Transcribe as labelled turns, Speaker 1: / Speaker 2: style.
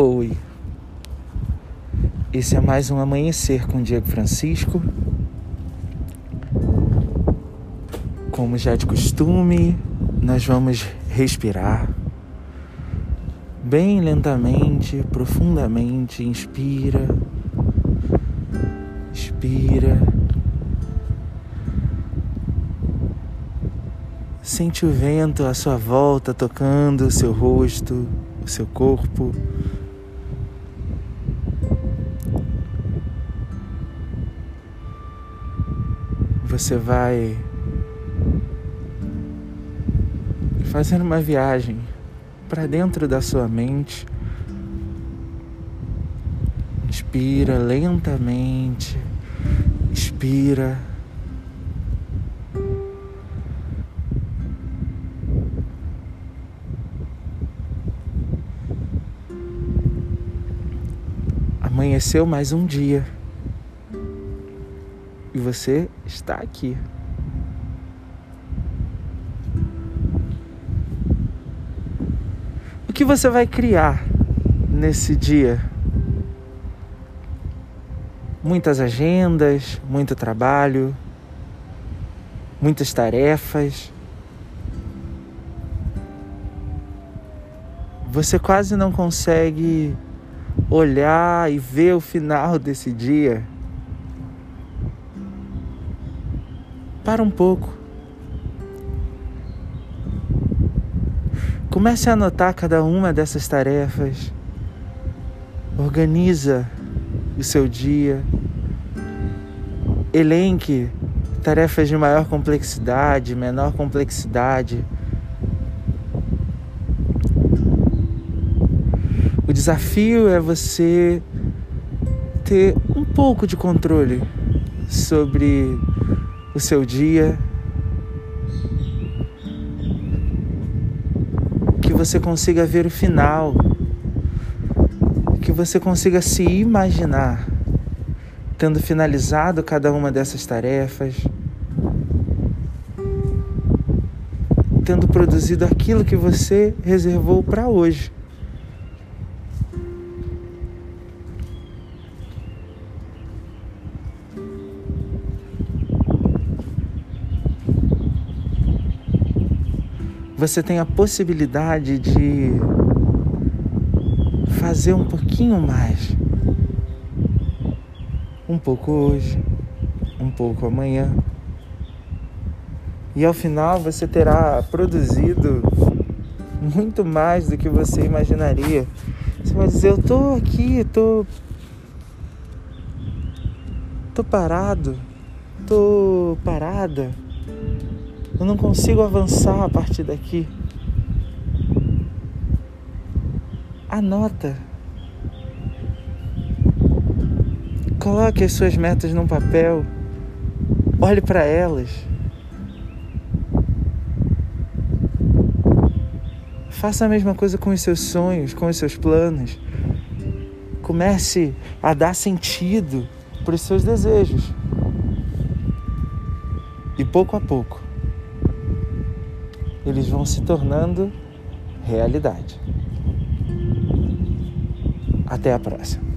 Speaker 1: Oi. Esse é mais um amanhecer com Diego Francisco. Como já de costume, nós vamos respirar bem lentamente, profundamente. Inspira, expira. Sente o vento à sua volta tocando o seu rosto, o seu corpo. Você vai fazendo uma viagem para dentro da sua mente. Inspira lentamente, expira. Amanheceu mais um dia e você está aqui. O que você vai criar nesse dia? Muitas agendas, muito trabalho, muitas tarefas. Você quase não consegue olhar e ver o final desse dia. Para um pouco. Comece a anotar cada uma dessas tarefas. Organiza o seu dia. Elenque tarefas de maior complexidade, menor complexidade. O desafio é você ter um pouco de controle sobre o seu dia, que você consiga ver o final, que você consiga se imaginar tendo finalizado cada uma dessas tarefas, tendo produzido aquilo que você reservou para hoje. Você tem a possibilidade de fazer um pouquinho mais. Um pouco hoje, um pouco amanhã. E ao final você terá produzido muito mais do que você imaginaria. Você vai dizer: Eu tô aqui, tô. tô parado, tô parada eu não consigo avançar a partir daqui. Anota. Coloque as suas metas num papel. Olhe para elas. Faça a mesma coisa com os seus sonhos, com os seus planos. Comece a dar sentido para os seus desejos. E pouco a pouco, eles vão se tornando realidade. Até a próxima.